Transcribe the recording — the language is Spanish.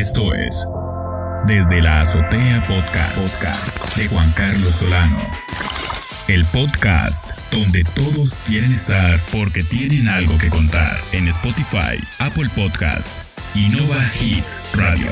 Esto es Desde la Azotea Podcast, de Juan Carlos Solano. El podcast donde todos quieren estar porque tienen algo que contar en Spotify, Apple Podcast y Nova Hits Radio.